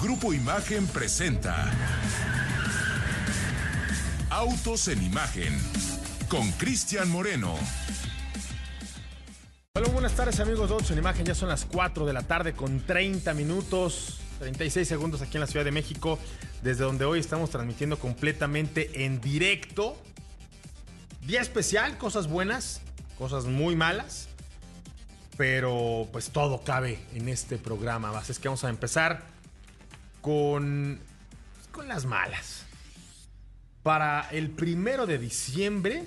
Grupo Imagen presenta Autos en Imagen con Cristian Moreno. Hola, buenas tardes amigos de Autos en Imagen. Ya son las 4 de la tarde con 30 minutos, 36 segundos aquí en la Ciudad de México, desde donde hoy estamos transmitiendo completamente en directo. Día especial, cosas buenas, cosas muy malas, pero pues todo cabe en este programa. Así es que vamos a empezar con, con las malas. Para el primero de diciembre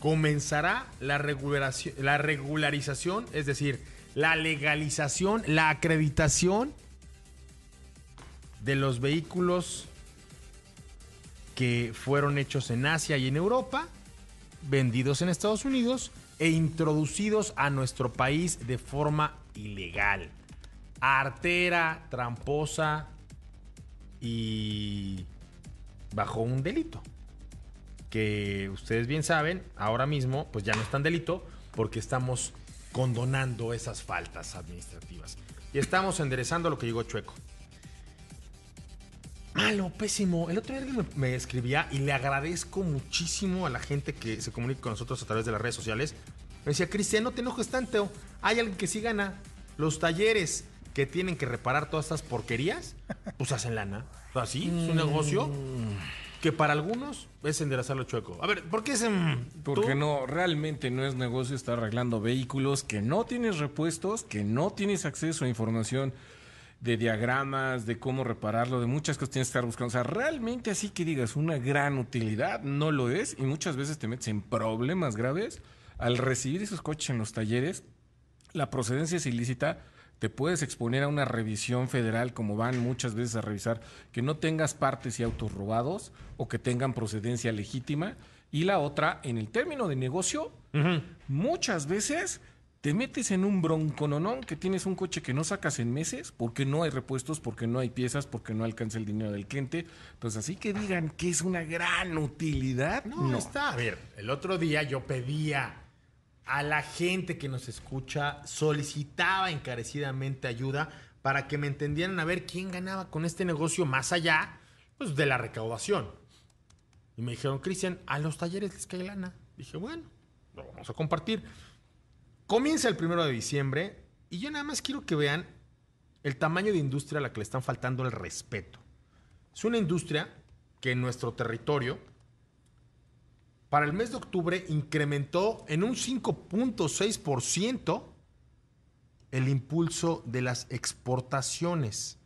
comenzará la, regularización, la regularización, es decir, la legalización, la acreditación de los vehículos que fueron hechos en Asia y en Europa, vendidos en Estados Unidos e introducidos a nuestro país de forma ilegal artera, tramposa y bajo un delito. Que ustedes bien saben, ahora mismo pues ya no es tan delito porque estamos condonando esas faltas administrativas. Y estamos enderezando lo que llegó Chueco. Malo, pésimo. El otro día alguien me, escribía y le agradezco muchísimo a la gente que se comunica con nosotros a través de las redes sociales. Me decía, Cristian, no te enojes tanto. Hay alguien que sí gana. Los talleres que tienen que reparar todas estas porquerías, pues hacen lana. Así, es un negocio que para algunos es enderezarlo chueco. A ver, ¿por qué es en, Porque no, realmente no es negocio estar arreglando vehículos que no tienes repuestos, que no tienes acceso a información de diagramas, de cómo repararlo, de muchas cosas tienes que estar buscando. O sea, realmente así que digas una gran utilidad, no lo es y muchas veces te metes en problemas graves al recibir esos coches en los talleres. La procedencia es ilícita te puedes exponer a una revisión federal, como van muchas veces a revisar, que no tengas partes y autos robados o que tengan procedencia legítima. Y la otra, en el término de negocio, uh -huh. muchas veces te metes en un broncononón que tienes un coche que no sacas en meses porque no hay repuestos, porque no hay piezas, porque no alcanza el dinero del cliente. Entonces, así que digan que es una gran utilidad. No, no. está. A ver, el otro día yo pedía a la gente que nos escucha solicitaba encarecidamente ayuda para que me entendieran a ver quién ganaba con este negocio más allá pues, de la recaudación. Y me dijeron, Cristian, a los talleres les cae lana. Dije, bueno, lo vamos a compartir. Comienza el primero de diciembre y yo nada más quiero que vean el tamaño de industria a la que le están faltando el respeto. Es una industria que en nuestro territorio para el mes de octubre incrementó en un 5.6% el impulso de las exportaciones,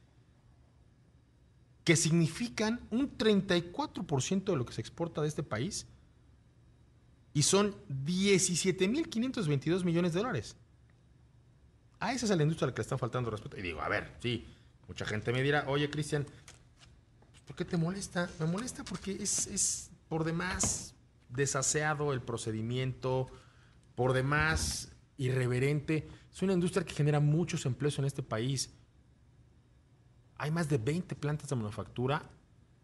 que significan un 34% de lo que se exporta de este país y son 17.522 millones de dólares. A esa es la industria a la que le están faltando respeto. Y digo, a ver, sí, mucha gente me dirá, oye Cristian, ¿por qué te molesta? Me molesta porque es, es por demás desaseado el procedimiento, por demás irreverente. Es una industria que genera muchos empleos en este país. Hay más de 20 plantas de manufactura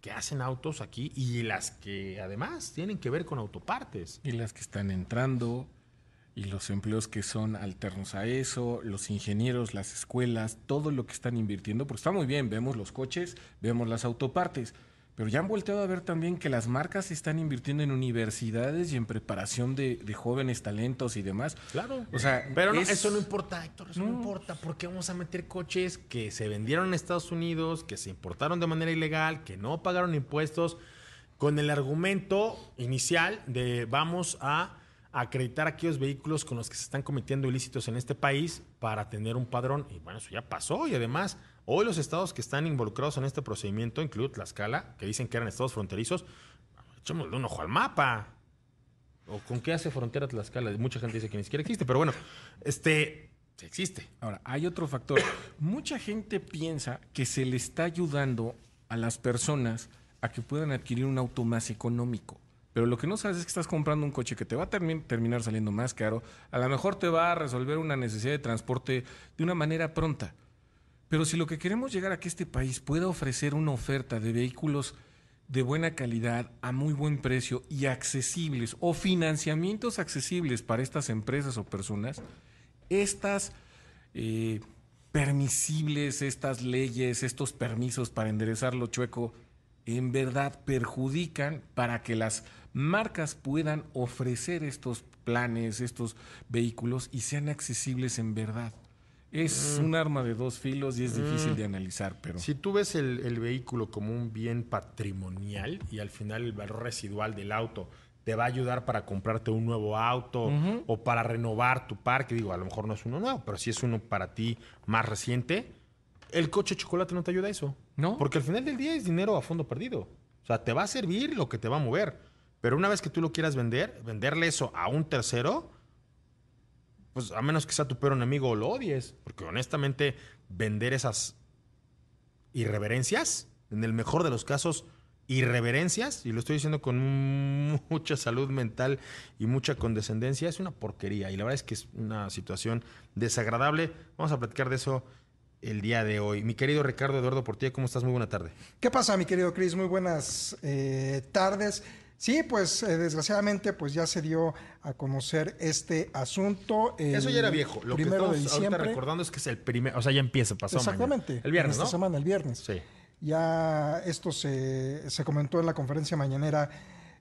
que hacen autos aquí y las que además tienen que ver con autopartes. Y las que están entrando y los empleos que son alternos a eso, los ingenieros, las escuelas, todo lo que están invirtiendo, porque está muy bien, vemos los coches, vemos las autopartes pero ya han volteado a ver también que las marcas están invirtiendo en universidades y en preparación de, de jóvenes talentos y demás. Claro. O sea, pero no, es... eso no importa, Héctor, eso no. no. importa. ¿Por qué vamos a meter coches que se vendieron en Estados Unidos, que se importaron de manera ilegal, que no pagaron impuestos, con el argumento inicial de vamos a acreditar aquellos vehículos con los que se están cometiendo ilícitos en este país para tener un padrón? Y bueno, eso ya pasó y además Hoy los estados que están involucrados en este procedimiento, incluido Tlaxcala, que dicen que eran estados fronterizos, echémosle un ojo al mapa. ¿O con qué hace frontera Tlaxcala? Mucha gente dice que ni siquiera existe, pero bueno, este existe. Ahora, hay otro factor. Mucha gente piensa que se le está ayudando a las personas a que puedan adquirir un auto más económico. Pero lo que no sabes es que estás comprando un coche que te va a termi terminar saliendo más caro. A lo mejor te va a resolver una necesidad de transporte de una manera pronta. Pero si lo que queremos llegar a que este país pueda ofrecer una oferta de vehículos de buena calidad, a muy buen precio y accesibles, o financiamientos accesibles para estas empresas o personas, estas, eh, permisibles estas leyes, estos permisos para enderezar lo chueco, en verdad perjudican para que las marcas puedan ofrecer estos planes, estos vehículos y sean accesibles en verdad. Es un arma de dos filos y es difícil de analizar, pero... Si tú ves el, el vehículo como un bien patrimonial y al final el valor residual del auto te va a ayudar para comprarte un nuevo auto o para renovar tu parque, digo, a lo mejor no es uno nuevo, pero si es uno para ti más reciente, el coche de chocolate no te ayuda a eso. ¿No? Porque al final del día es dinero a fondo perdido. O sea, te va a servir lo que te va a mover. Pero una vez que tú lo quieras vender, venderle eso a un tercero, pues a menos que sea tu peor enemigo o lo odies. Porque honestamente, vender esas irreverencias, en el mejor de los casos, irreverencias, y lo estoy diciendo con mu- mucha salud mental y mucha condescendencia, es una porquería. Y la verdad es que es una situación desagradable. Vamos a platicar de eso el día de hoy. Mi querido Ricardo Eduardo Portilla, ¿cómo estás? Muy buena tarde. ¿Qué pasa, mi querido Chris? Muy buenas eh, tardes. Sí, pues eh, desgraciadamente pues ya se dio a conocer este asunto. Eso ya era viejo. Lo que estamos de ahorita diciembre. recordando es que es el primer, o sea, ya empieza, pasó mañana. Exactamente. El viernes, en esta ¿no? semana, el viernes. Sí. Ya esto se, se comentó en la conferencia mañanera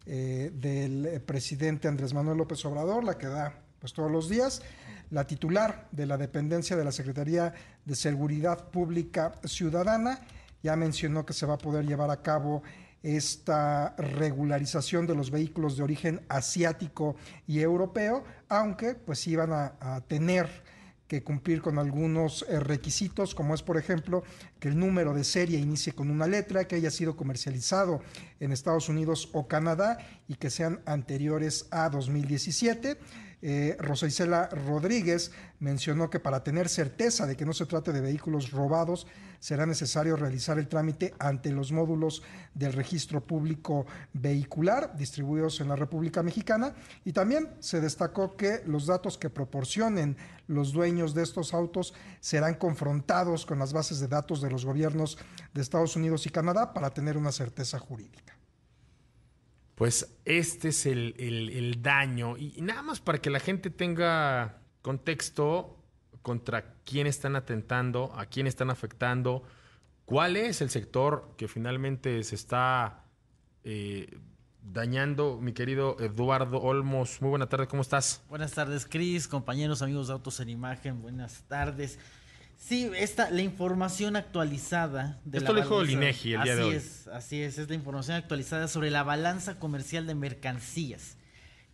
eh, del eh, presidente Andrés Manuel López Obrador, la que da pues todos los días. La titular de la dependencia de la Secretaría de Seguridad Pública Ciudadana ya mencionó que se va a poder llevar a cabo esta regularización de los vehículos de origen asiático y europeo, aunque pues iban a, tener que cumplir con algunos eh, requisitos, como es, por ejemplo, que el número de serie inicie con una letra, que haya sido comercializado en Estados Unidos o Canadá y que sean anteriores a 2017. Eh, Rosa Isela Rodríguez mencionó que para tener certeza de que no se trate de vehículos robados, será necesario realizar el trámite ante los módulos del registro público vehicular distribuidos en la República Mexicana y también se destacó que los datos que proporcionen los dueños de estos autos serán confrontados con las bases de datos de los gobiernos de Estados Unidos y Canadá para tener una certeza jurídica. Pues este es el, el- el daño. Y, nada más para que la gente tenga contexto contra quién están atentando, a quién están afectando, cuál es el sector que finalmente se está eh, dañando. Mi querido Eduardo Olmos, muy buena tarde, ¿cómo estás? Buenas tardes, Cris, compañeros, amigos de Autos en Imagen, buenas tardes. Sí, esta, la información actualizada de Esto la lo dijo balanza- INEGI el día de Así hoy. es, así es, es la información actualizada sobre la balanza comercial de mercancías,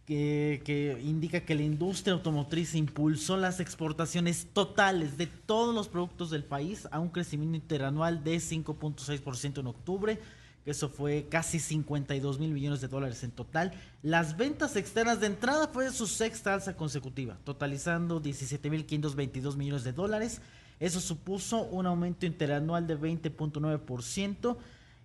que, que indica que la industria automotriz impulsó las exportaciones totales de todos los productos del país a un crecimiento interanual de 5.6% en octubre, que eso fue casi 52 mil millones de dólares en total. Las ventas externas de entrada fue su sexta alza consecutiva, totalizando 17.522 millones de dólares. Eso supuso un aumento interanual de 20.9%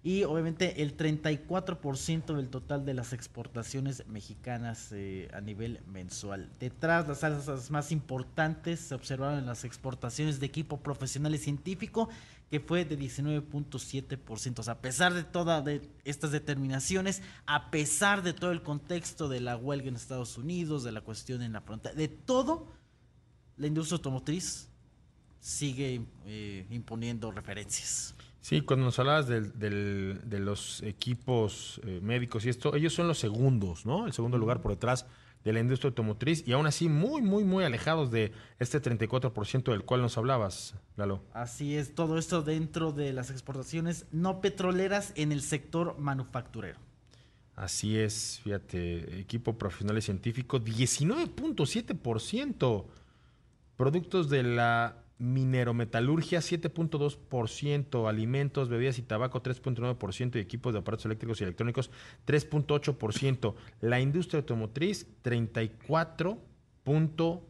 y obviamente el 34% del total de las exportaciones mexicanas eh, a nivel mensual. Detrás, las alzas más importantes se observaron en las exportaciones de equipo profesional y científico, que fue de 19.7%. O sea, a pesar de todas estas determinaciones, a pesar de todo el contexto de la huelga en Estados Unidos, de la cuestión en la frontera, de todo, la industria automotriz sigue eh, imponiendo referencias. Sí, cuando nos hablabas del- del- de los equipos eh, médicos y esto, ellos son los segundos, ¿no? El segundo lugar por detrás de la industria automotriz y aún así muy, muy, muy alejados de este 34% del cual nos hablabas, Lalo. Así es, todo esto dentro de las exportaciones no petroleras en el sector manufacturero. Así es, fíjate, equipo profesional y científico, 19.7%. Productos de la minerometalurgia, 7.2%. Alimentos, bebidas y tabaco, 3.9%. Y equipos de aparatos eléctricos y electrónicos, 3.8%. La industria automotriz, 34. punto-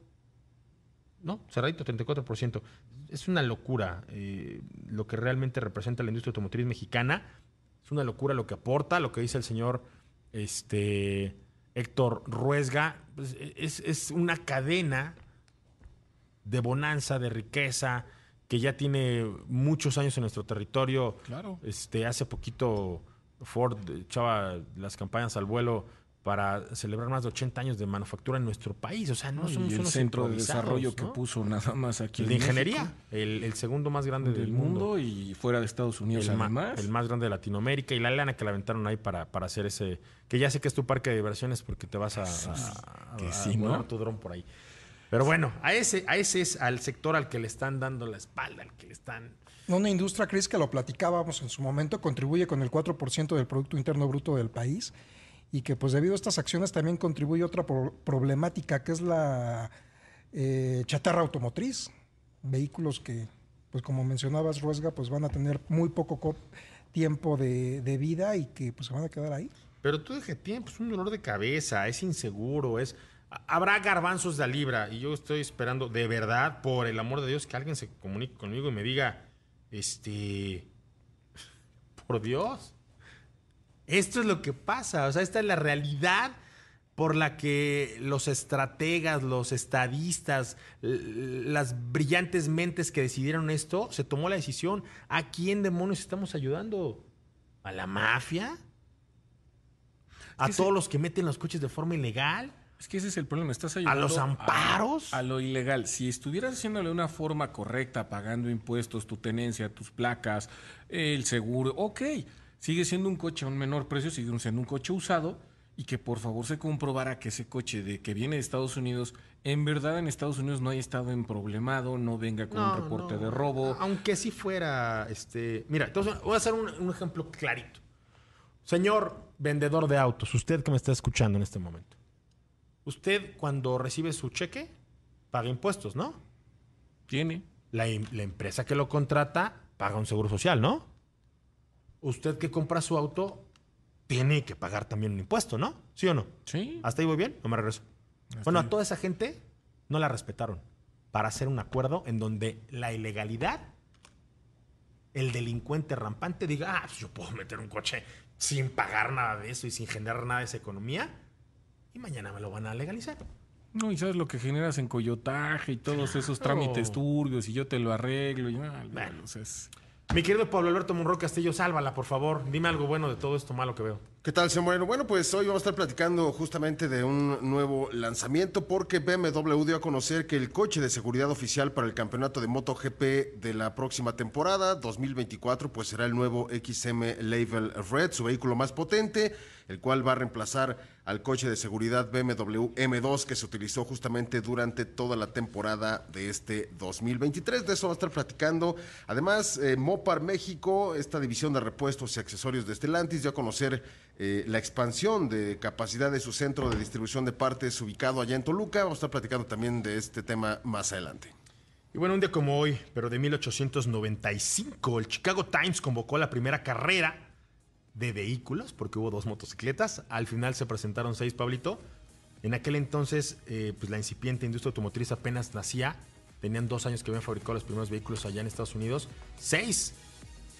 No, cerradito, 34%. Es una locura eh, lo que realmente representa la industria automotriz mexicana. Es una locura lo que aporta, lo que dice el señor este, Héctor Ruesga. Pues, es, es una cadena de bonanza, de riqueza, que ya tiene muchos años en nuestro territorio. Claro. Este, hace poquito Ford echaba las campañas al vuelo para celebrar más de 80 años de manufactura en nuestro país. O sea, no, No, somos y el unos centro de desarrollo que ¿no? puso nada más aquí El de ingeniería, el, el segundo más grande del mundo y fuera de Estados Unidos el, además. el más grande de Latinoamérica y la lana que la aventaron ahí para, para hacer ese. Que ya sé que es tu parque de diversiones porque te vas a, a- que a sí, ¿no? volar tu dron por ahí. Pero bueno, a ese, a ese es al sector al que le están dando la espalda, al que le están. Una industria, Cris, que lo platicábamos en su momento, contribuye con el 4% del Producto Interno Bruto del país y que pues debido a estas acciones también contribuye otra pro- problemática que es la eh, chatarra automotriz. Vehículos que, pues como mencionabas, Ruesga, pues van a tener muy poco co- tiempo de, de vida y que pues se van a quedar ahí. Pero tú dije, tiene pues, un dolor de cabeza, es inseguro, es. Ha- Habrá garbanzos de libra y yo estoy esperando, de verdad, por el amor de Dios, que alguien se comunique conmigo y me diga, este, por Dios, esto es lo que pasa, o sea, esta es la realidad por la que los estrategas, los estadistas, las brillantes mentes que decidieron esto, se tomó la decisión. ¿A quién demonios estamos ayudando? ¿A la mafia? ¿A todos los que meten los coches de forma ilegal? Es que ese es el problema. Estás ayudando los amparos? A, lo ilegal. Si estuvieras haciéndole de una forma correcta, pagando impuestos, tu tenencia, tus placas, el seguro, ok. Sigue siendo un coche a un menor precio, sigue siendo un coche usado y que por favor se comprobara que ese coche de que viene de Estados Unidos, en verdad en Estados Unidos no haya estado en problemado, no venga con un reporte no. de robo. Aunque si fuera, este, mira, entonces voy a hacer un, un ejemplo clarito. Señor vendedor de autos, usted que me está escuchando en este momento, usted cuando recibe su cheque paga impuestos, ¿no? Tiene. La, em- la empresa que lo contrata paga un seguro social, ¿no? Usted que compra su auto tiene que pagar también un impuesto, ¿no? ¿Sí o no? Sí. ¿Hasta ahí voy bien? No me regreso. bueno, a toda esa gente no la respetaron para hacer un acuerdo en donde la ilegalidad, el delincuente rampante diga, ah, pues yo puedo meter un coche sin pagar nada de eso y sin generar nada de esa economía y mañana me lo van a legalizar. No, y sabes lo que generas en coyotaje y todos esos trámites turbios y yo te lo arreglo. Y, ah, Bueno. es- Mi querido Pablo Alberto Monroy Castillo, sálvala, por favor. Dime algo bueno de todo esto malo que veo. ¿Qué tal, señor Moreno? Bueno, pues hoy vamos a estar platicando justamente de un nuevo lanzamiento porque BMW dio a conocer que el coche de seguridad oficial para el campeonato de MotoGP de la próxima temporada 2024 pues será el nuevo XM Label Red, su vehículo más potente, el cual va a reemplazar al coche de seguridad BMW M2 que se utilizó justamente durante toda la temporada de este 2023. De eso vamos a estar platicando. Además, eh, Mopar México, esta división de repuestos y accesorios de Stellantis, dio a conocer eh, la expansión de capacidad de su centro de distribución de partes ubicado allá en Toluca. Vamos a estar platicando también de este tema más adelante. Y bueno, un día como hoy, pero de 1895, el Chicago Times convocó la primera carrera de vehículos, porque hubo dos motocicletas. Al final se presentaron seis, Pablito. En aquel entonces, eh, pues la incipiente industria automotriz apenas nacía. Tenían dos años que habían fabricado los primeros vehículos allá en Estados Unidos. Seis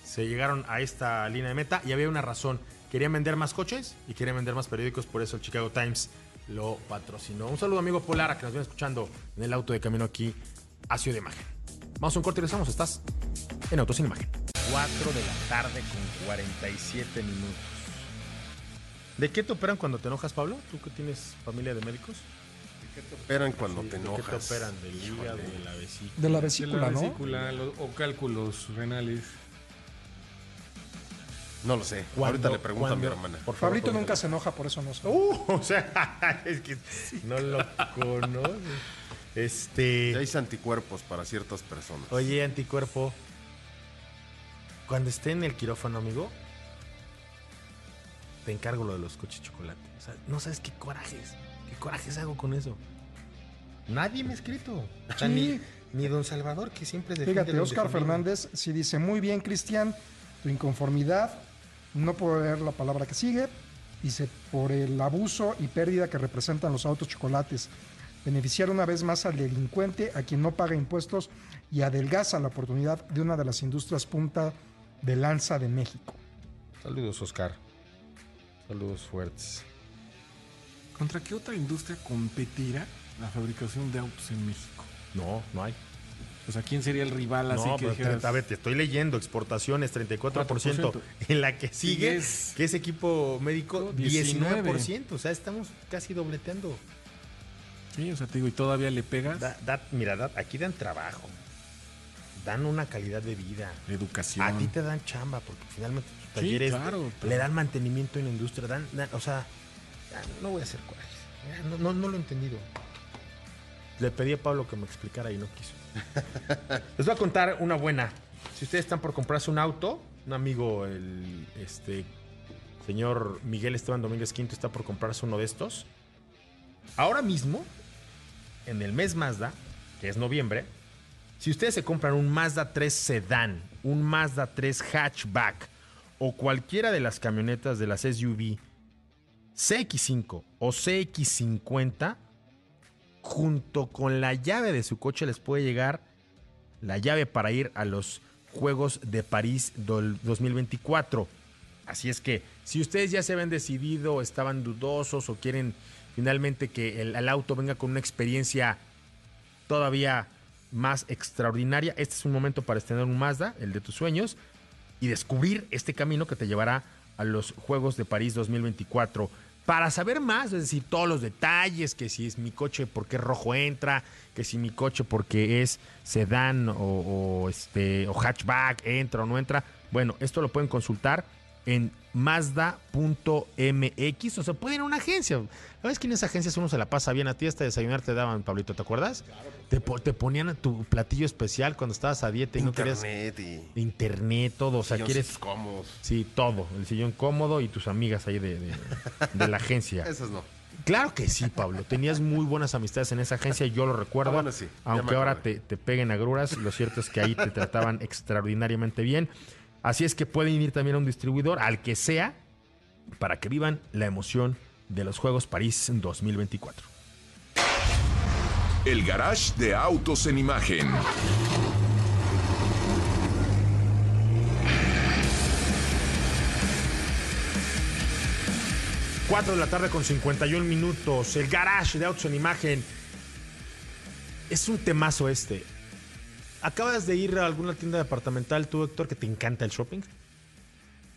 se llegaron a esta línea de meta y había una razón. Querían vender más coches y querían vender más periódicos, por eso el Chicago Times lo patrocinó. Un saludo amigo Polara que nos viene escuchando en el auto de camino aquí a Ciudad de Imagen. Vamos a un corte y regresamos. Estás en Autos sin Imagen. 4 de la tarde con 47 minutos. ¿De qué te operan cuando te enojas, Pablo? ¿Tú que tienes familia de médicos? Operan cuando Sí, te ¿De qué enojas. te operan? ¿Del hígado, de la vesícula? De la de vesícula, la ¿no? vesícula, lo- o cálculos renales. No lo sé. ¿Cuándo- Ahorita le pregunto a mi hermana. Por favor, Pablito nunca se enoja, por eso no sé. Uh, o sea, es que no lo conoces. Este. Ya hay anticuerpos para ciertas personas. Oye, anticuerpo. Cuando esté en el quirófano, amigo, te encargo lo de los coches chocolate. O sea, no sabes qué corajes. ¿Qué corajes hago con eso? Nadie me ha escrito. O sea, Sí. ni, ni don Salvador, que siempre defiende Fíjate, Oscar. Fernández sí dice, muy bien, Cristian, tu inconformidad, no puedo leer la palabra que sigue, dice, por el abuso y pérdida que representan los autos chocolates, beneficiar una vez más al delincuente, a quien no paga impuestos y adelgaza la oportunidad de una de las industrias punta de lanza de México. Saludos, Oscar. Saludos fuertes. ¿Contra qué otra industria competirá la fabricación de autos en México? No, no hay. O sea, ¿quién sería el rival así No, que pero dijeras? te- a ver, te estoy leyendo, exportaciones 34%, 4%. en la que sigue, que es equipo médico 19. 19%, o sea, estamos casi dobleteando. Sí, o sea, te digo, y todavía le pegas. Da- da- mira, da- aquí dan trabajo, dan una calidad de vida. Educación. A ti te dan chamba, porque finalmente tus Sí, talleres claro, le dan mantenimiento en la industria, dan, dan- o sea, no voy a hacer no, no, no lo he entendido. Le pedí a Pablo que me explicara y no quiso. Les voy a contar una buena. Si ustedes están por comprarse un auto, un amigo, el este señor Miguel Esteban Domínguez Quinto está por comprarse uno de estos. Ahora mismo, en el mes Mazda, que es noviembre, si ustedes se compran un Mazda 3 Sedan, un Mazda 3 Hatchback o cualquiera de las camionetas de las SUV CX5 o CX50, junto con la llave de su coche les puede llegar la llave para ir a los Juegos de París del 2024. Así es que si ustedes ya se habían decidido, estaban dudosos o quieren finalmente que el, el auto venga con una experiencia todavía más extraordinaria, este es un momento para estrenar un Mazda, el de tus sueños, y descubrir este camino que te llevará a los Juegos de París 2024. Para saber más, es decir, todos los detalles, que si es mi coche porque rojo entra, que si mi coche porque es sedán o, o, este, o hatchback entra o no entra, bueno, esto lo pueden consultar en Mazda.mx, o sea, pueden ir a una agencia. ¿Sabes que en esas agencias uno se la pasa bien a ti hasta desayunar te daban, Pablito, ¿te acuerdas? Te, po- te ponían tu platillo especial cuando estabas a dieta y no querías Internet y internet, todo, o sea, quieres cómodos. Sí, todo. El sillón cómodo y tus amigas ahí de, de- de la agencia. Esas no. Claro que sí, Pablo. Tenías muy buenas amistades en esa agencia, yo lo recuerdo. Ah, bueno, sí, Aunque ahora te, te peguen agruras, lo cierto es que ahí te trataban extraordinariamente bien. Así es que pueden ir también a un distribuidor, al que sea, para que vivan la emoción de los Juegos París 2024. El garage de autos en imagen. Cuatro de la tarde con 51 minutos. El garage de autos en imagen. Es un temazo este. ¿Acabas de ir a alguna tienda departamental tú, Héctor, que te encanta el shopping?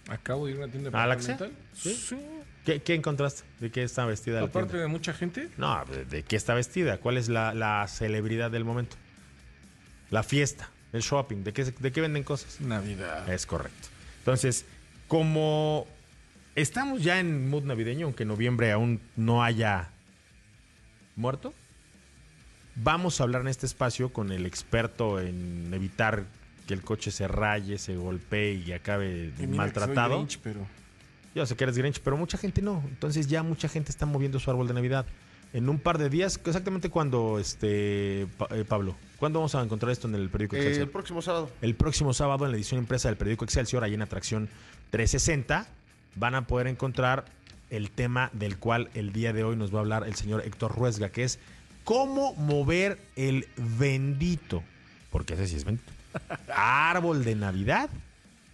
Acabo de ir a una tienda departamental. ¿Sí? ¿Qué, qué encontraste? ¿De qué está vestida la Aparte de mucha gente, No, ¿de, de qué está vestida? ¿Cuál es la, la celebridad del momento? La fiesta, el shopping. ¿De qué, de qué venden cosas? Navidad. Es correcto. Entonces, como estamos ya en mood navideño, aunque noviembre aún no haya muerto, vamos a hablar en este espacio con el experto en evitar que el coche se raye, se golpee y acabe Y mira que soy maltratado. Grinch, pero Yo sé que eres Grinch, pero mucha gente no. Entonces ya mucha gente está moviendo su árbol de Navidad. En un par de días, exactamente cuando, este, Pa- eh, Pablo, ¿cuándo vamos a encontrar esto en el periódico Eh, Excelsior? el próximo sábado. El próximo sábado en la edición impresa del periódico Excelsior, ahí en Atracción 360, van a poder encontrar el tema del cual el día de hoy nos va a hablar el señor Héctor Ruesga, que es cómo mover el bendito, porque ese sí es bendito, árbol de Navidad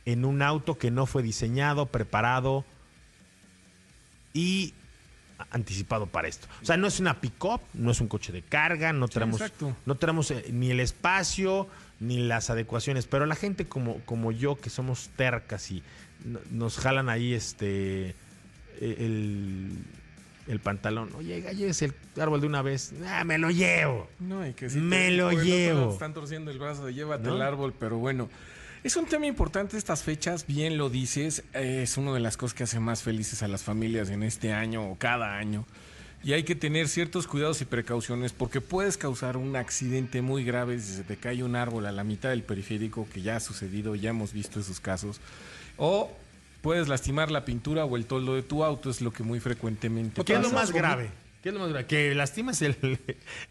en un auto que no fue diseñado, preparado y anticipado para esto. O sea, no es una pick-up, no es un coche de carga, no tenemos, no tenemos eh, ni el espacio ni las adecuaciones, pero la gente como, como yo, que somos tercas y no- nos jalan ahí este eh, el, el pantalón. Oye, llévese el árbol de una vez. Ah, me lo llevo. No, y que si Me te- lo otro llevo. Están torciendo el brazo, de llévate ¿No? el árbol, pero bueno. Es un tema importante estas fechas, bien lo dices, es una de las cosas que hace más felices a las familias en este año o cada año. Y hay que tener ciertos cuidados y precauciones porque puedes causar un accidente muy grave si se te cae un árbol a la mitad del periférico, que ya ha sucedido, ya hemos visto esos casos. O puedes lastimar la pintura o el toldo de tu auto, es lo que muy frecuentemente ¿Qué es lo pasa. más grave? ¿Qué es lo más grave? ¿Que lastimes el,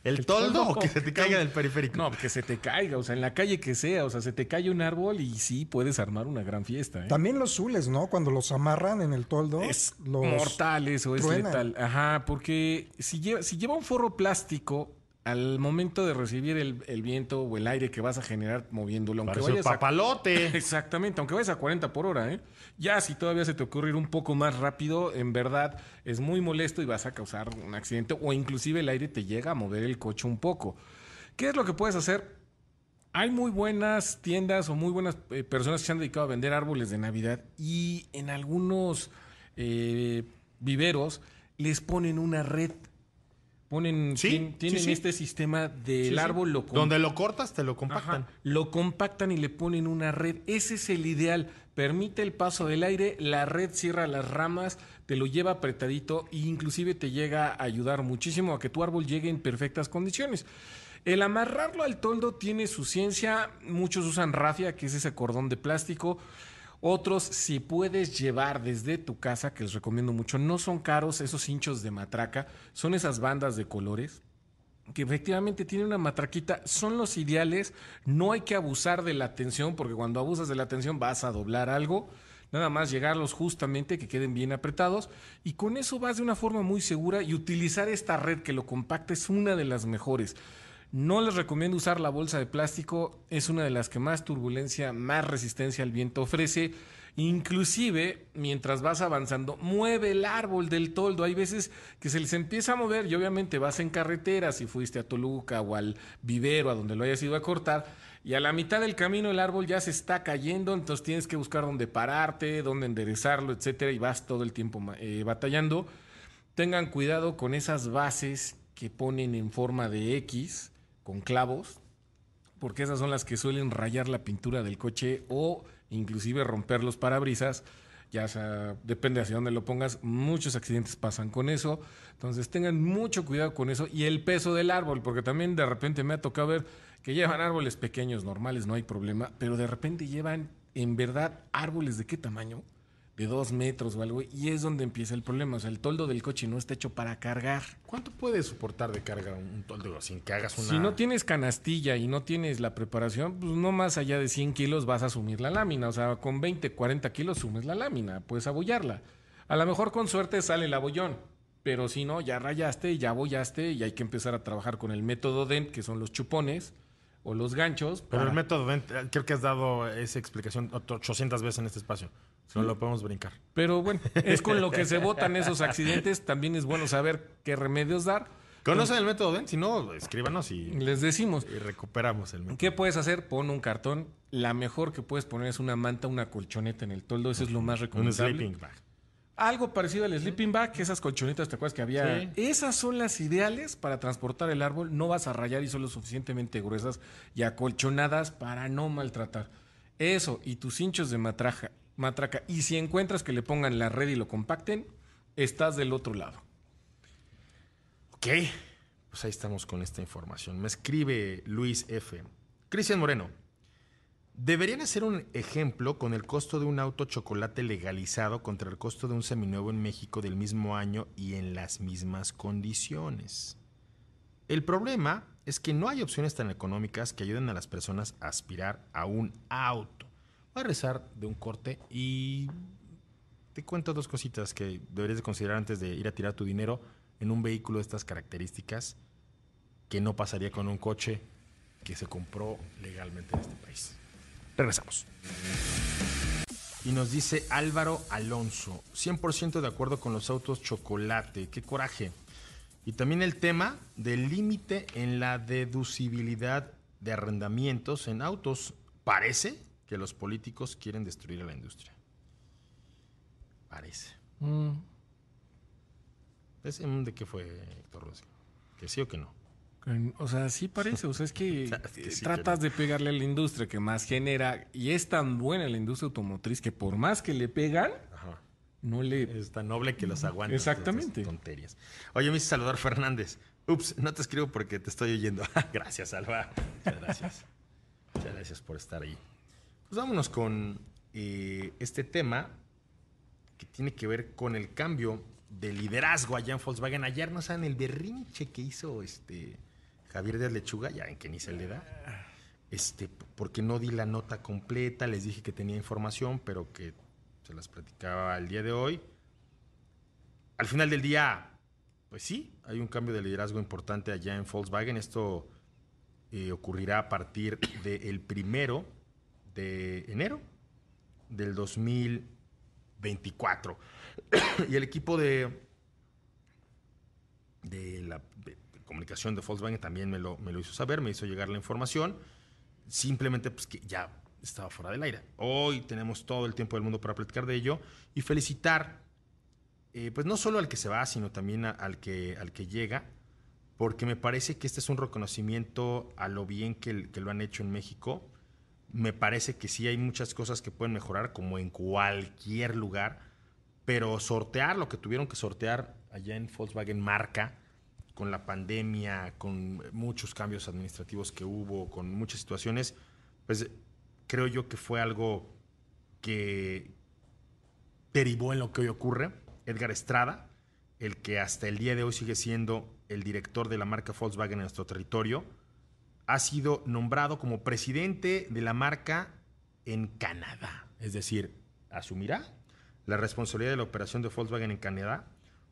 el, toldo o que se te caiga del periférico? No, que se te caiga, o sea, en la calle que sea, o sea, se te cae un árbol y sí puedes armar una gran fiesta. ¿eh? También los zules, ¿no? Cuando los amarran en el toldo. Es los mortal eso, es truenan. letal. Ajá, porque si lleva, si lleva un forro plástico, al momento de recibir el, el viento o el aire que vas a generar moviéndolo, aunque Parece vayas a- papalote. Exactamente, aunque vayas a 40 por hora, ¿eh? Ya si todavía se te ocurre ir un poco más rápido, en verdad es muy molesto y vas a causar un accidente o inclusive el aire te llega a mover el coche un poco. ¿Qué es lo que puedes hacer? Hay muy buenas tiendas o muy buenas eh, personas que se han dedicado a vender árboles de Navidad y en algunos eh, viveros les ponen una red. Ponen, Sí, tienen sí. este sistema del árbol lo Donde lo cortas, te lo compactan. Ajá, lo compactan y le ponen una red. Ese es el ideal. Permite el paso del aire, la red cierra las ramas, te lo lleva apretadito e inclusive te llega a ayudar muchísimo a que tu árbol llegue en perfectas condiciones. El amarrarlo al toldo tiene su ciencia. Muchos usan rafia, que es ese cordón de plástico. Otros, si puedes llevar desde tu casa, que les recomiendo mucho, no son caros esos hinchos de matraca, son esas bandas de colores que efectivamente tiene una matraquita, son los ideales. No hay que abusar de la tensión, porque cuando abusas de la tensión vas a doblar algo. Nada más llegarlos justamente que queden bien apretados. Y con eso vas de una forma muy segura y utilizar esta red que lo compacta es una de las mejores. No les recomiendo usar la bolsa de plástico, es una de las que más turbulencia, más resistencia al viento ofrece. Inclusive, mientras vas avanzando, mueve el árbol del toldo. Hay veces que se les empieza a mover y obviamente vas en carretera, si fuiste a Toluca o al vivero, a donde lo hayas ido a cortar, y a la mitad del camino el árbol ya se está cayendo, entonces tienes que buscar dónde pararte, dónde enderezarlo, etcétera, y vas todo el tiempo eh, batallando. Tengan cuidado con esas bases que ponen en forma de X con clavos, porque esas son las que suelen rayar la pintura del coche o inclusive romper los parabrisas. Ya sea, depende hacia dónde lo pongas, muchos accidentes pasan con eso. Entonces tengan mucho cuidado con eso y el peso del árbol, porque también de repente me ha tocado ver que llevan árboles pequeños, normales, no hay problema, pero de repente llevan en verdad árboles de qué tamaño? De dos metros o algo, y es donde empieza el problema. O sea, el toldo del coche no está hecho para cargar. ¿Cuánto puede soportar de carga un toldo sin que hagas una... Si no tienes canastilla y no tienes la preparación, pues no más allá de 100 kilos vas a asumir la lámina. O sea, con 20, 40 kilos sumes la lámina, puedes abollarla. A lo mejor con suerte sale el abollón, pero si no, ya rayaste, ya abollaste y hay que empezar a trabajar con el método DENT, que son los chupones o los ganchos. Pero para- el método, Dent, eh, creo que has dado esa explicación 800 veces en este espacio. No lo podemos brincar. Pero bueno, es con lo que se botan esos accidentes. También es bueno saber qué remedios dar. ¿Conocen el método Dent? Si no, escríbanos y, Les decimos, y recuperamos el método. ¿Qué puedes hacer? Pon un cartón. La mejor que puedes poner es una manta, una colchoneta en el toldo. Eso es lo más Un recomendable. sleeping bag. Algo parecido al sleeping bag, esas colchonetas, ¿te acuerdas que había? Sí. Esas son las ideales para transportar el árbol. No vas a rayar y son lo suficientemente gruesas y acolchonadas para no maltratar. Eso y tus hinchos de matraja, matraca. Y si encuentras que le pongan la red y lo compacten, estás del otro lado. Ok, pues ahí estamos con esta información. Me escribe Luis F. Cristian Moreno. Deberían hacer un ejemplo con el costo de un auto chocolate legalizado contra el costo de un seminuevo en México del mismo año y en las mismas condiciones. El problema es que no hay opciones tan económicas que ayuden a las personas a aspirar a un auto. A rezar de un corte y te cuento dos cositas que deberías de considerar antes de ir a tirar tu dinero en un vehículo de estas características que no pasaría con un coche que se compró legalmente en este país. Regresamos. Y nos dice Álvaro Alonso, 100% de acuerdo con los autos chocolate, qué coraje. Y también el tema del límite en la deducibilidad de arrendamientos en autos. Parece que los políticos quieren destruir a la industria. Parece. ¿Ese mm, de qué fue, Héctor Rossi? ¿Que sí o que no? O sea, sí parece. O sea, es que Sabes que sí, tratas de pegarle a la industria que más genera y es tan buena la industria automotriz que por más que le pegan, Ajá. no le... Es tan noble que los aguanta. Exactamente. Tonterías. Oye, me dice Salvador Fernández. Ups, no te escribo porque te estoy oyendo. gracias, Alba. Muchas gracias. Muchas gracias por estar ahí. Pues vámonos con eh, este tema que tiene que ver con el cambio de liderazgo allá en Volkswagen. Ayer no saben el berrinche que hizo este Javier de Lechuga, ya en que ni se le da. Este, porque no di la nota completa, les dije que tenía información, pero que se las platicaba el día de hoy. Al final del día, pues sí, hay un cambio de liderazgo importante allá en Volkswagen. Esto eh, ocurrirá a partir del primero de enero del 2024. y el equipo de, de la comunicación de Volkswagen también me lo, me lo hizo saber, me hizo llegar la información. simplemente pues que ya estaba fuera del aire. Hoy tenemos todo el tiempo del mundo para platicar de ello y felicitar, eh, pues no solo al que se va, sino también al, que, al que llega, porque me parece que este es un reconocimiento a lo bien que, que lo han hecho en México. Me parece que sí hay muchas cosas que pueden mejorar, como en cualquier lugar, pero sortear lo que tuvieron que sortear allá en Volkswagen Marca, con la pandemia, con muchos cambios administrativos que hubo, con muchas situaciones, pues creo yo que fue algo que derivó en lo que hoy ocurre. Edgar Estrada, el que hasta el día de hoy sigue siendo el director de la marca Volkswagen en nuestro territorio, ha sido nombrado como presidente de la marca en Canadá. Es decir, asumirá la responsabilidad de la operación de Volkswagen en Canadá.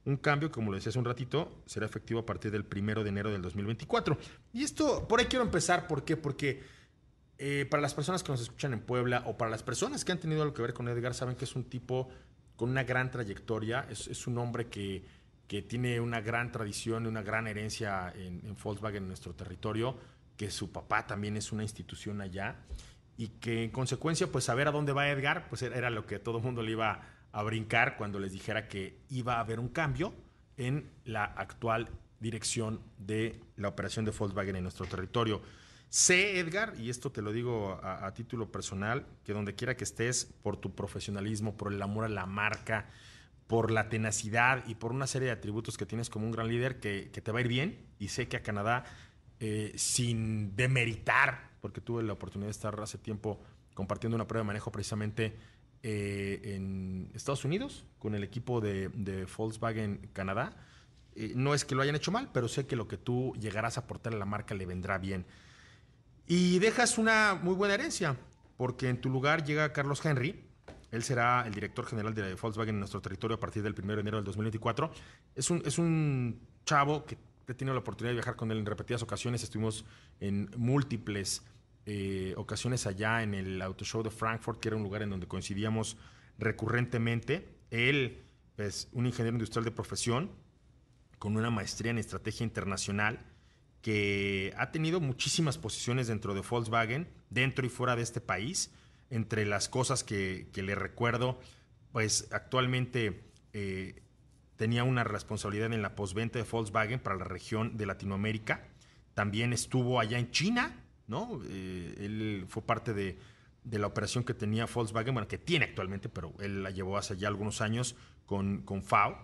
Un cambio, como lo decía hace un ratito, será efectivo a partir del primero de enero del 2024. Y esto, por ahí quiero empezar. ¿Por qué? Porque eh, para las personas que nos escuchan en Puebla o para las personas que han tenido algo que ver con Edgar, saben que es un tipo con una gran trayectoria. Es, un hombre que, que tiene una gran tradición, una gran herencia en, en Volkswagen en nuestro territorio, que su papá también es una institución allá y que en consecuencia, pues saber a dónde va Edgar, pues era lo que todo el mundo le iba a brincar cuando les dijera que iba a haber un cambio en la actual dirección de la operación de Volkswagen en nuestro territorio. Sé, Edgar, y esto te lo digo a, a título personal, que donde quiera que estés, por tu profesionalismo, por el amor a la marca, por la tenacidad y por una serie de atributos que tienes como un gran líder, que, que te va a ir bien. Y sé que a Canadá, eh, sin demeritar, porque tuve la oportunidad de estar hace tiempo compartiendo una prueba de manejo precisamente eh, en Estados Unidos con el equipo de, de Volkswagen Canadá. Eh, no es que lo hayan hecho mal, pero sé que lo que tú llegarás a aportar a la marca le vendrá bien. Y dejas una muy buena herencia, porque en tu lugar llega Carlos Henry. Él será el director general de Volkswagen en nuestro territorio a partir del 1 de enero del 2024. Es un, es un chavo que he tenido la oportunidad de viajar con él en repetidas ocasiones. Estuvimos en múltiples eh, ocasiones allá en el Auto Show de Frankfurt, que era un lugar en donde coincidíamos recurrentemente. Él es un ingeniero industrial de profesión, con una maestría en estrategia internacional que ha tenido muchísimas posiciones dentro de Volkswagen, dentro y fuera de este país. Entre las cosas que, que le recuerdo, pues actualmente eh, tenía una responsabilidad en la postventa de Volkswagen para la región de Latinoamérica. También estuvo allá en China, ¿no? Eh, él fue parte de, de, la operación que tenía Volkswagen, bueno, que tiene actualmente, pero él la llevó hace ya algunos años con, con FAO.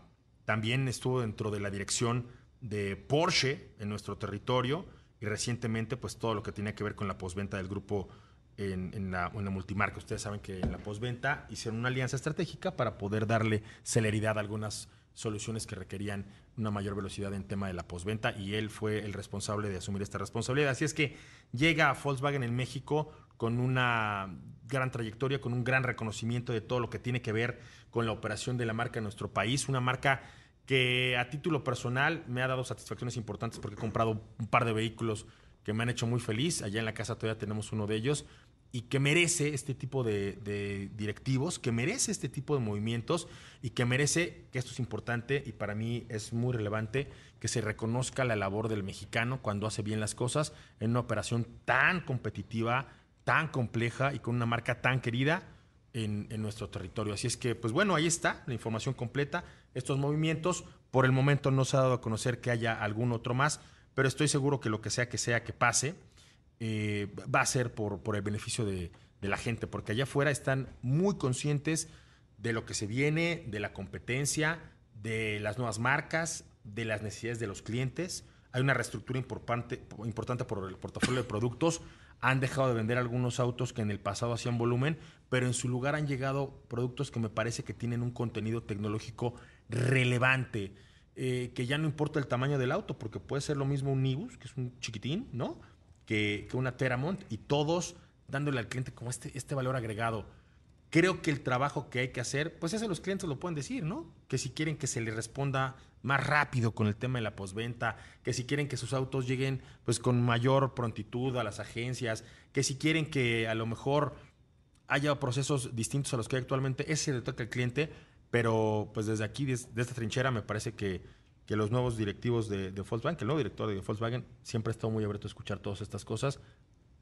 También estuvo dentro de la dirección de Porsche en nuestro territorio y recientemente pues todo lo que tenía que ver con la postventa del grupo en, en, la, en, la, multimarca. Ustedes saben que en la postventa hicieron una alianza estratégica para poder darle celeridad a algunas soluciones que requerían una mayor velocidad en tema de la postventa y él fue el responsable de asumir esta responsabilidad. Así es que llega a Volkswagen en México con una gran trayectoria, con un gran reconocimiento de todo lo que tiene que ver con la operación de la marca en nuestro país, una marca que a título personal me ha dado satisfacciones importantes porque he comprado un par de vehículos que me han hecho muy feliz. Allá en la casa todavía tenemos uno de ellos y que merece este tipo de, directivos, que merece este tipo de movimientos y que merece, que esto es importante y para mí es muy relevante, que se reconozca la labor del mexicano cuando hace bien las cosas en una operación tan competitiva, tan compleja y con una marca tan querida en, en, nuestro territorio. Así es que, pues bueno, ahí está la información completa. Estos movimientos, por el momento no se ha dado a conocer que haya algún otro más, pero estoy seguro que lo que sea que sea que pase, eh, va a ser por, el beneficio de, la gente, porque allá afuera están muy conscientes de lo que se viene, de la competencia, de las nuevas marcas, de las necesidades de los clientes. Hay una reestructura importante, importante por el portafolio de productos. Han dejado de vender algunos autos que en el pasado hacían volumen, pero en su lugar han llegado productos que me parece que tienen un contenido tecnológico relevante. Eh, que ya no importa el tamaño del auto, porque puede ser lo mismo un Nibus, que es un chiquitín, ¿no? Que, que una Teramont, y todos dándole al cliente como este, este valor agregado. Creo que el trabajo que hay que hacer, pues eso los clientes lo pueden decir, ¿no? Que si quieren que se les responda más rápido con el tema de la postventa, que si quieren que sus autos lleguen pues con mayor prontitud a las agencias, que si quieren que a lo mejor haya procesos distintos a los que hay actualmente, ese le toca al cliente, pero pues desde aquí, desde, esta trinchera, me parece que, que los nuevos directivos de, Volkswagen, que el nuevo director de Volkswagen siempre ha estado muy abierto a escuchar todas estas cosas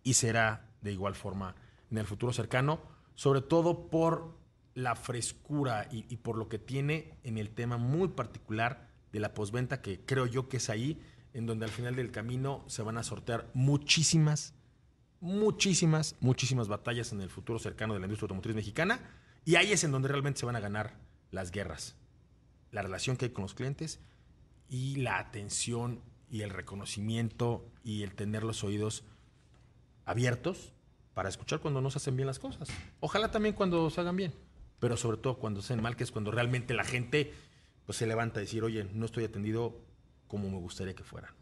y será de igual forma en el futuro cercano, sobre todo por la frescura y, y por lo que tiene en el tema muy particular de la posventa, que creo yo que es ahí en donde al final del camino se van a sortear muchísimas, muchísimas, muchísimas batallas en el futuro cercano de la industria automotriz mexicana. Y ahí es en donde realmente se van a ganar las guerras. La relación que hay con los clientes y la atención y el reconocimiento y el tener los oídos abiertos para escuchar cuando no se hacen bien las cosas. Ojalá también cuando se hagan bien, pero sobre todo cuando se hacen mal, que es cuando realmente la gente pues, se levanta a decir, oye, no estoy atendido como me gustaría que fuera.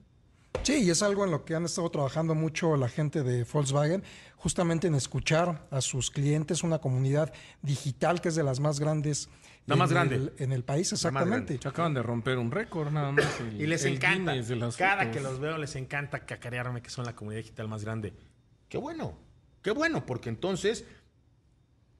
Sí, y es algo en lo que han estado trabajando mucho la gente de Volkswagen, justamente en escuchar a sus clientes, una comunidad digital que es de las más grandes La en más el- grande. en el país, exactamente. Se acaban de romper un récord nada más. el- Y les el encanta. Guinness de las Cada fotos. que los veo les encanta cacarearme que son la comunidad digital más grande. Qué bueno, qué bueno, porque entonces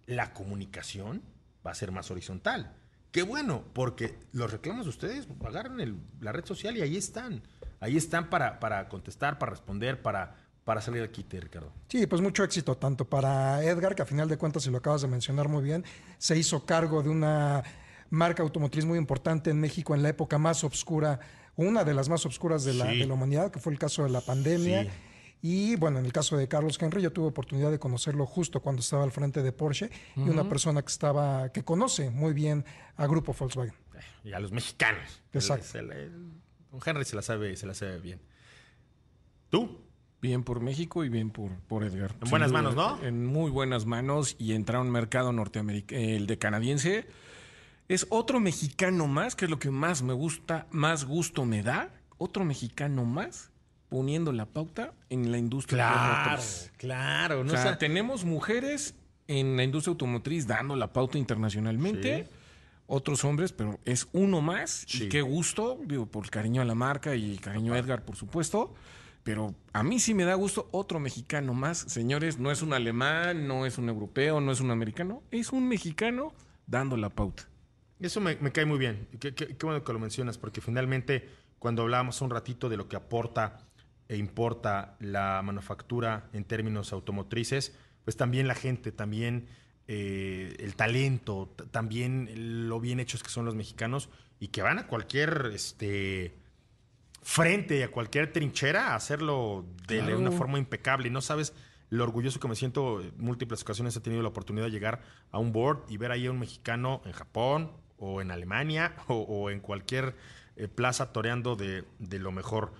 la comunicación va a ser más horizontal. Qué bueno, porque los reclamos de ustedes agarran el- la red social y ahí están. Ahí están para, para contestar, para responder, para, para salir al quite, Ricardo. Sí, pues mucho éxito, tanto para Edgar, que a final de cuentas, si lo acabas de mencionar muy bien, se hizo cargo de una marca automotriz muy importante en México en la época más oscura, una de las más oscuras de la, Sí. de la humanidad, que fue el caso de la pandemia. Sí. Y bueno, en el caso de Carlos Henry, yo tuve oportunidad de conocerlo justo cuando estaba al frente de Porsche y una persona que estaba, que conoce muy bien a Grupo Volkswagen. Y a los mexicanos. Exacto. El- el- el- don Henry se la sabe, se la sabe bien. ¿Tú? Bien por México y bien por, por Edgar. En buenas duda, manos, ¿no? En muy buenas manos y entrar a un mercado norteamericano, el de canadiense. Es otro mexicano más, que es lo que más me gusta, más gusto me da. Otro mexicano más poniendo la pauta en la industria automotriz. claro. O No sea, sea, tenemos mujeres en la industria automotriz dando la pauta internacionalmente. Sí. Otros hombres, pero es uno más. Sí. Y qué gusto, digo, por cariño a la marca y cariño a Edgar, por supuesto. Pero a mí sí me da gusto otro mexicano más. Señores, no es un alemán, no es un europeo, no es un americano. Es un mexicano dando la pauta. Eso me, me cae muy bien. Qué, qué- qué bueno que lo mencionas, porque finalmente, cuando hablábamos un ratito de lo que aporta e importa la manufactura en términos automotrices, pues también la gente, también eh, el talento, también lo bien hechos que son los mexicanos y que van a cualquier este, frente, a cualquier trinchera, a hacerlo de Claro. una forma impecable. Y no sabes lo orgulloso que me siento. En múltiples ocasiones he tenido la oportunidad de llegar a un board y ver ahí a un mexicano en Japón o en Alemania o, o en cualquier eh, plaza toreando de, de lo mejor.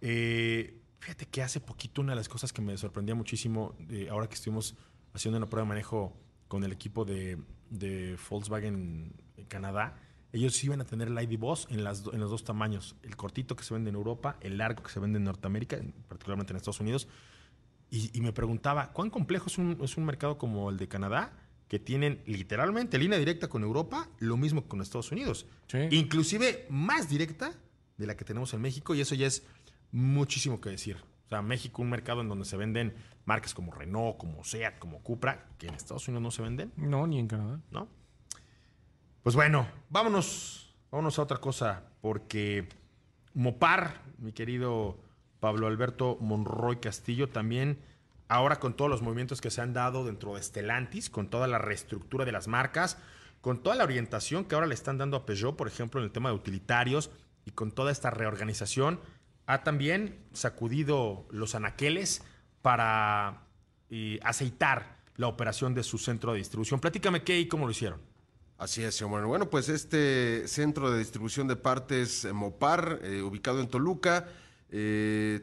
Eh, fíjate que hace poquito una de las cosas que me sorprendía muchísimo, eh, ahora que estuvimos haciendo una prueba de manejo con el equipo de, de Volkswagen en Canadá, ellos iban a tener el ID Boss en, las, en los dos tamaños, el cortito que se vende en Europa, el largo que se vende en Norteamérica, en- particularmente en Estados Unidos, y, y me preguntaba, ¿cuán complejo es un, es un mercado como el de Canadá? Que tienen literalmente línea directa con Europa, lo mismo que con Estados Unidos. Sí. Inclusive más directa de la que tenemos en México, y eso ya es muchísimo que decir. O sea, México, un mercado en donde se venden marcas como Renault, como Seat, como Cupra, que en Estados Unidos no se venden, No, ni en Canadá. ¿no? Pues bueno, vámonos, vámonos a otra cosa, porque Mopar, mi querido Pablo Alberto Monroy Castillo, también ahora con todos los movimientos que se han dado dentro de Stellantis, con toda la reestructura de las marcas, con toda la orientación que ahora le están dando a Peugeot, por ejemplo, en el tema de utilitarios, y con toda esta reorganización, ha también sacudido los anaqueles para eh, aceitar la operación de su centro de distribución. Platícame qué y cómo lo hicieron. Así es, señor Moreno. Bueno, pues este centro de distribución de partes eh, Mopar, eh, ubicado en Toluca,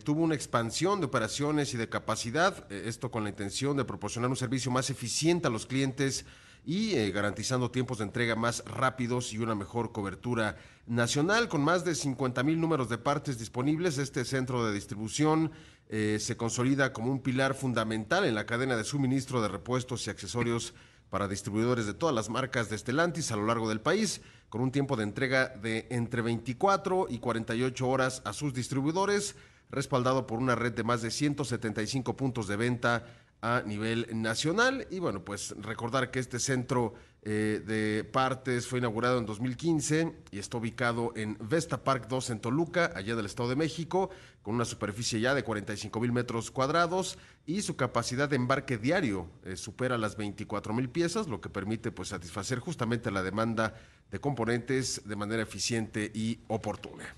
tuvo una expansión de operaciones y de capacidad, esto con la intención de proporcionar un servicio más eficiente a los clientes y garantizando tiempos de entrega más rápidos y una mejor cobertura nacional. Con más de 50 mil números de partes disponibles, este centro de distribución eh, se consolida como un pilar fundamental en la cadena de suministro de repuestos y accesorios para distribuidores de todas las marcas de Stellantis a lo largo del país, con un tiempo de entrega de entre 24 y 48 horas a sus distribuidores, respaldado por una red de más de 175 puntos de venta a nivel nacional. Y bueno, pues recordar que este centro eh, de partes fue inaugurado en 2015 y está ubicado en Vesta Park 2 en Toluca, allá del Estado de México, con una superficie ya de 45 mil metros cuadrados y su capacidad de embarque diario eh, supera las 24 mil piezas, lo que permite pues satisfacer justamente la demanda de componentes de manera eficiente y oportuna.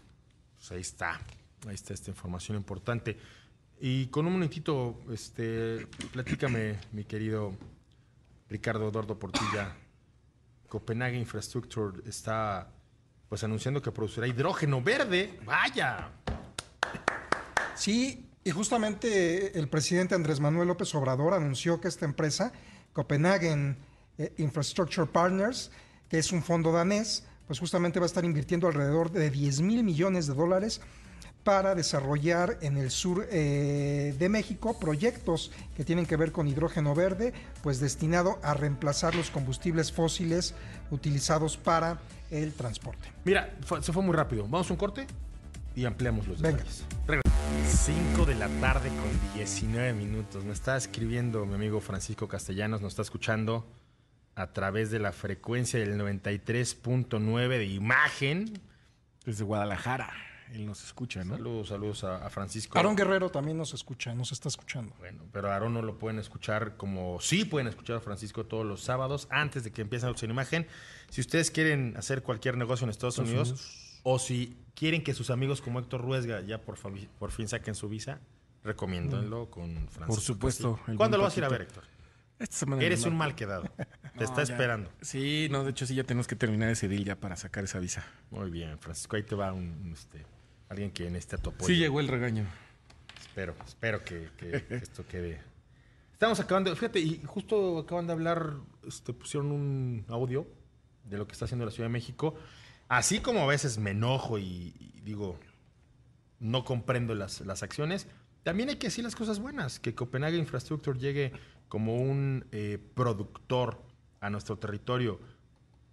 Pues ahí está, ahí está esta información importante. Y con un momentito, este, platícame, mi querido Ricardo Eduardo Portilla. Copenhague Infrastructure está pues anunciando que producirá hidrógeno verde. Vaya. Sí, y justamente el presidente Andrés Manuel López Obrador anunció que esta empresa, Copenhagen eh, Infrastructure Partners, que es un fondo danés, pues justamente va a estar invirtiendo alrededor de 10 mil millones de dólares para desarrollar en el sur eh, de México proyectos que tienen que ver con hidrógeno verde, pues destinado a reemplazar los combustibles fósiles utilizados para el transporte. Mira, fue- se fue muy rápido. Vamos a un corte y ampliamos los Venga. detalles. Regresamos. 5 de la tarde con 19 minutos. Me está escribiendo mi amigo Francisco Castellanos, nos está escuchando a través de la frecuencia del 93.9 de imagen. Desde Guadalajara. Él nos escucha, ¿no? Saludos, saludos a, a Francisco. Aarón Guerrero también nos escucha, nos está escuchando. Bueno, pero Aarón no lo pueden escuchar como sí pueden escuchar a Francisco todos los sábados antes de que empiecen en imagen. Si ustedes quieren hacer cualquier negocio en Estados Unidos o si quieren que sus amigos como Héctor Ruesga ya por, fin saquen su visa, recomiéndolo con Francisco. Por supuesto, ¿Cuándo lo vas a ir a ver. Héctor? Esta semana Eres un mal quedado. Te No, está ya. esperando. Sí, no, de hecho sí ya tenemos que terminar ese deal ya para sacar esa visa. Muy bien, Francisco. Ahí te va un, un, este, alguien que necesita tu apoyo. Sí llegó el regaño. Espero, espero que, que esto quede. Estamos acabando, fíjate, y justo acaban de hablar, este, pusieron un audio de lo que está haciendo la Ciudad de México. Así como a veces me enojo y, y digo, no comprendo las, las acciones, también hay que decir las cosas buenas, que Copenhague Infrastructure llegue como un eh, productor a nuestro territorio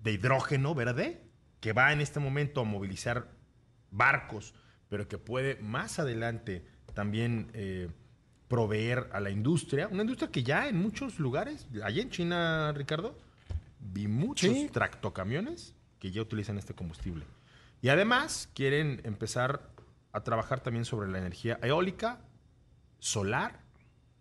de hidrógeno verde, que va en este momento a movilizar barcos, pero que puede más adelante también eh, proveer a la industria, una industria que ya en muchos lugares, allá en China, Ricardo, vi muchos Sí. tractocamiones que ya utilizan este combustible. Y además quieren empezar a trabajar también sobre la energía eólica, solar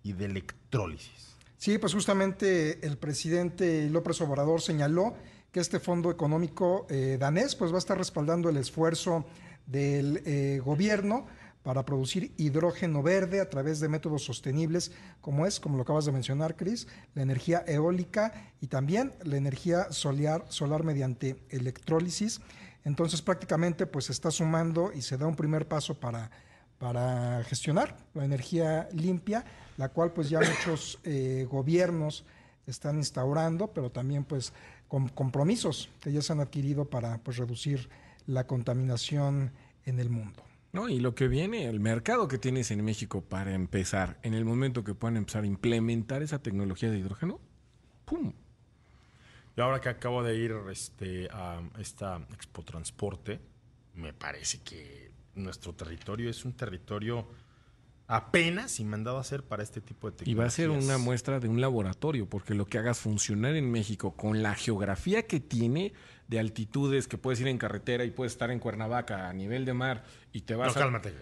y de electrólisis. Sí, pues justamente el presidente López Obrador señaló que este fondo económico eh, danés pues va a estar respaldando el esfuerzo del eh, gobierno para producir hidrógeno verde a través de métodos sostenibles como es, como lo acabas de mencionar, Cris, la energía eólica y también la energía solar, solar mediante electrólisis. Entonces prácticamente pues se está sumando y se da un primer paso para, para gestionar la energía limpia, la cual pues ya muchos eh, gobiernos están instaurando, pero también pues con compromisos que ya se han adquirido para pues reducir la contaminación en el mundo. No, y lo que viene, el mercado que tienes en México para empezar, en el momento que puedan empezar a implementar esa tecnología de hidrógeno, ¡pum! Y ahora que acabo de ir este, a esta Expo Transporte, me parece que nuestro territorio es un territorio apenas y mandado a hacer para este tipo de Y va a ser tecnologías. una muestra de un laboratorio, porque lo que hagas funcionar en México con la geografía que tiene de altitudes, que puedes ir en carretera y puedes estar en Cuernavaca a nivel de mar y te No, vas a... cálmate.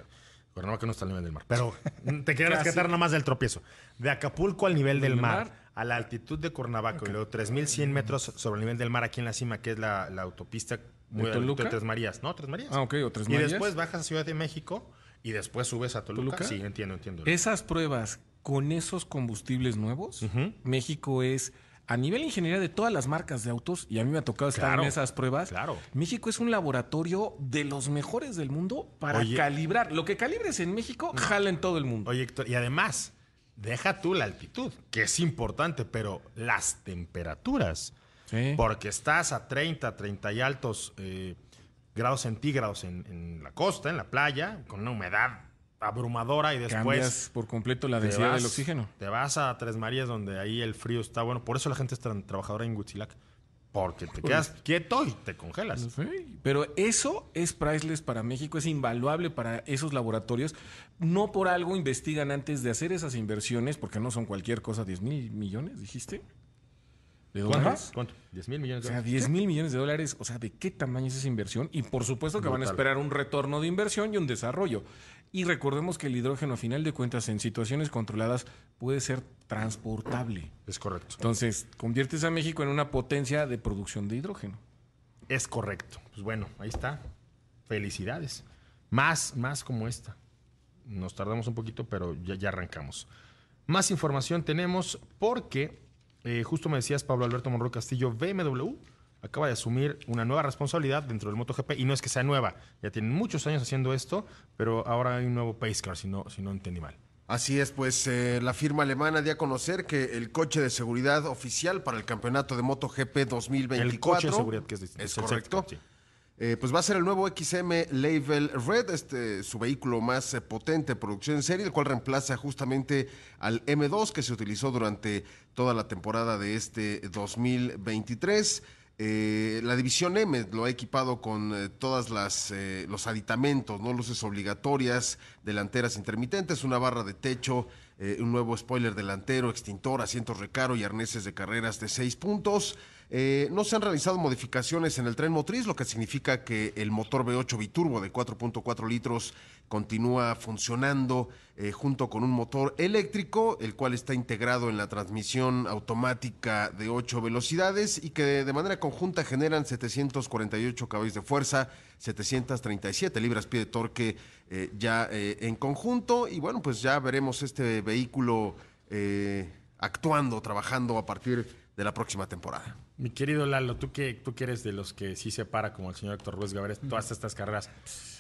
Cuernavaca no está al nivel del mar. Pero te Casi. rescatar nada más del tropiezo. De Acapulco al nivel del ¿Del mar, mar? a la altitud de Cuernavaca y luego 3.100 metros sobre el nivel del mar aquí en la cima, que es la, la autopista muy ¿De de Tres Marías. No, Tres Marías. Ah, ok, o Tres Y Marías. después bajas a Ciudad de México y después subes a Toluca. ¿Toluca? Sí, entiendo, entiendo. Esas pruebas con esos combustibles nuevos. México es, a nivel ingeniería de todas las marcas de autos, y a mí me ha tocado estar Claro, en esas pruebas, claro. México es un laboratorio de los mejores del mundo para Oye. calibrar. Lo que calibres en México, jala en todo el mundo. Oye, Héctor, y además, deja tú la altitud, que es importante, pero las temperaturas. Sí. Porque estás a 30, 30 y altos eh, grados centígrados en, en la costa, en la playa, con una humedad abrumadora y después Cambias por completo la densidad vas- del oxígeno. Te vas a Tres Marías donde ahí el frío está bueno. Por eso la gente es tan trabajadora en Huitzilac. Porque te quedas quieto y te congelas. Sí, Pero eso es priceless para México, es invaluable para esos laboratorios. No por algo investigan antes de hacer esas inversiones, porque no son cualquier cosa, 10 mil millones, dijiste. ¿De dólares? ¿Cuánto? ¿10 mil millones O de sea, dólares? 10 mil millones de dólares. O sea, ¿de qué tamaño es esa inversión? Y por supuesto que van a esperar un retorno de inversión y un desarrollo. Y recordemos que el hidrógeno, a final de cuentas, en situaciones controladas, puede ser transportable. Es correcto. Entonces, conviertes a México en una potencia de producción de hidrógeno. Es correcto. Pues bueno, ahí está. Felicidades. Más, más como esta. Nos tardamos un poquito, pero ya, ya arrancamos. Más información tenemos porque, eh, justo me decías, Pablo Alberto Monroy Castillo, BMW acaba de asumir una nueva responsabilidad dentro del MotoGP. Y no es que sea nueva, ya tienen muchos años haciendo esto, pero ahora hay un nuevo pace car, si no, si no entendí mal. Así es, pues eh, la firma alemana dio a conocer que el coche de seguridad oficial para el campeonato de MotoGP 2024 El coche de seguridad, que es distinto. es correcto. safety car, Eh, pues va a ser el nuevo XM Label Red, este su vehículo más eh, potente, producción en serie, el cual reemplaza justamente al M2 que se utilizó durante toda la temporada de este 2023. Eh, la división M lo ha equipado con eh, todas las los aditamentos, no luces obligatorias, delanteras intermitentes, una barra de techo, un nuevo spoiler delantero, extintor, asientos recaro y arneses de carreras de seis puntos. Eh, no se han realizado modificaciones en el tren motriz, lo que significa que el motor V8 biturbo de 4.4 litros continúa funcionando eh, junto con un motor eléctrico, el cual está integrado en la transmisión automática de 8 velocidades y que de, manera conjunta generan 748 caballos de fuerza, 737 libras-pie de torque eh, ya en conjunto. Y bueno, pues ya veremos este vehículo eh, actuando, trabajando a partir de la próxima temporada. Mi querido Lalo, tú que, tú que eres de los que sí se para, como el señor Héctor Ruiz Gaviria, todas estas carreras.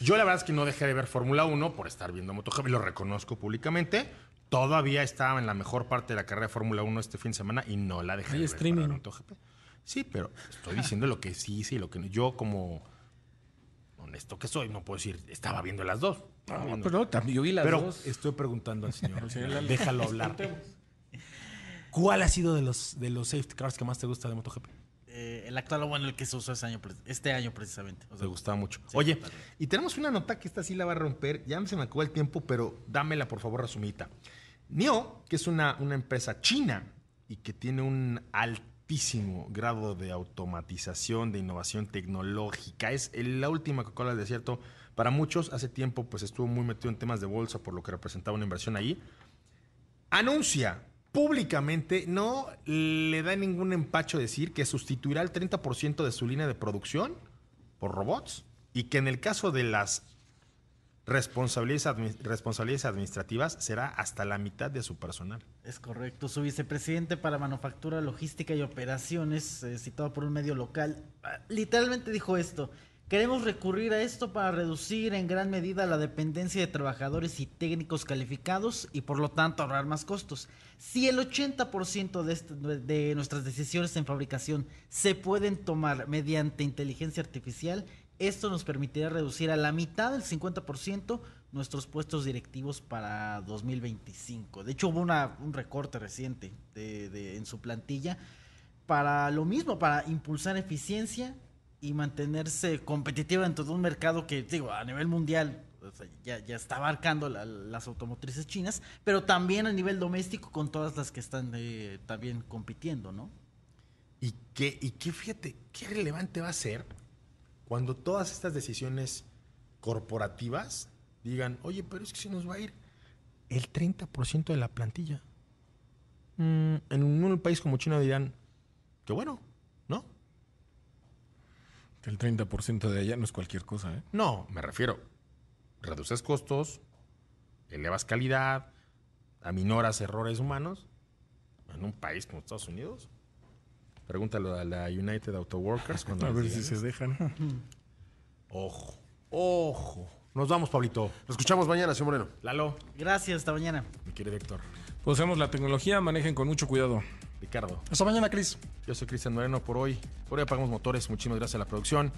Yo la verdad es que no dejé de ver Fórmula 1 por estar viendo MotoGP, lo reconozco públicamente. Todavía estaba en la mejor parte de la carrera de Fórmula 1 este fin de semana y no la dejé Hay de ver streaming. para MotoGP. Sí, pero estoy diciendo lo que sí hice y lo que no. Yo como honesto que soy, no puedo decir, estaba viendo las dos. Pero también yo vi las pero dos. estoy preguntando al señor. señor Lalo. Déjalo hablar. ¿Cuál ha sido de los, de los safety cars que más te gusta de MotoGP? Eh, el actual, bueno, el que se usó ese año, pre- este año precisamente. O sea, Te gustaba mucho. Sí, Oye, y tenemos una nota que esta sí la va a romper. Ya se me acabó el tiempo, pero dámela por favor resumita. NIO, que es una, una empresa china y que tiene un altísimo grado de automatización, de innovación tecnológica. Es la última Coca-Cola del desierto. Para muchos, hace tiempo, pues estuvo muy metido en temas de bolsa por lo que representaba una inversión ahí. Anuncia públicamente, no le da ningún empacho decir que sustituirá el 30% de su línea de producción por robots y que en el caso de las responsabilidades, admi- responsabilidades administrativas será hasta la mitad de su personal. Es correcto. Su vicepresidente para manufactura, logística y operaciones, eh, citado por un medio local, ah, literalmente dijo esto. Queremos recurrir a esto para reducir en gran medida la dependencia de trabajadores y técnicos calificados y por lo tanto ahorrar más costos. Si el 80% de, este- de nuestras decisiones en fabricación se pueden tomar mediante inteligencia artificial, esto nos permitirá reducir a la mitad del 50% nuestros puestos directivos para 2025. De hecho, hubo un recorte reciente de- en su plantilla para lo mismo, para impulsar eficiencia y mantenerse competitiva dentro de un mercado que, digo, a nivel mundial ya, ya está abarcando la- las automotrices chinas, pero también a nivel doméstico con todas las que están eh, también compitiendo, ¿no? Y qué, y qué, fíjate, qué relevante va a ser cuando todas estas decisiones corporativas digan, oye, pero es que se nos va a ir el 30% de la plantilla. Mm, en un país como China dirán, que bueno, ¿no? El 30% de allá no es cualquier cosa, ¿eh? No, me refiero, reduces costos, elevas calidad, aminoras errores humanos en un país como Estados Unidos. Pregúntalo a la United Auto Workers cuando A ver digan si se dejan. Ojo, ojo. Nos vamos, Pablito. Lo escuchamos mañana, señor Moreno. Lalo, Gracias, hasta mañana. mi querido Héctor, Pues usemos la tecnología, manejen con mucho cuidado. Ricardo. Hasta mañana, Cris. Yo soy Cristian Moreno por hoy. Por hoy apagamos motores. Muchísimas gracias a la producción.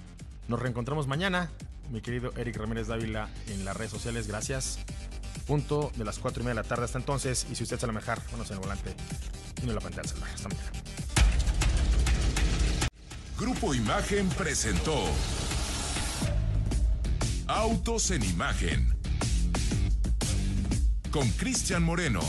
Nos reencontramos mañana. Mi querido Eric Ramírez Dávila en las redes sociales. Gracias. Punto de las 4 y media de la tarde hasta entonces. Y si usted se la mejar, ponos en el volante y no en la pantalla celular. Hasta mañana. Grupo Imagen presentó Autos en Imagen con Cristian Moreno.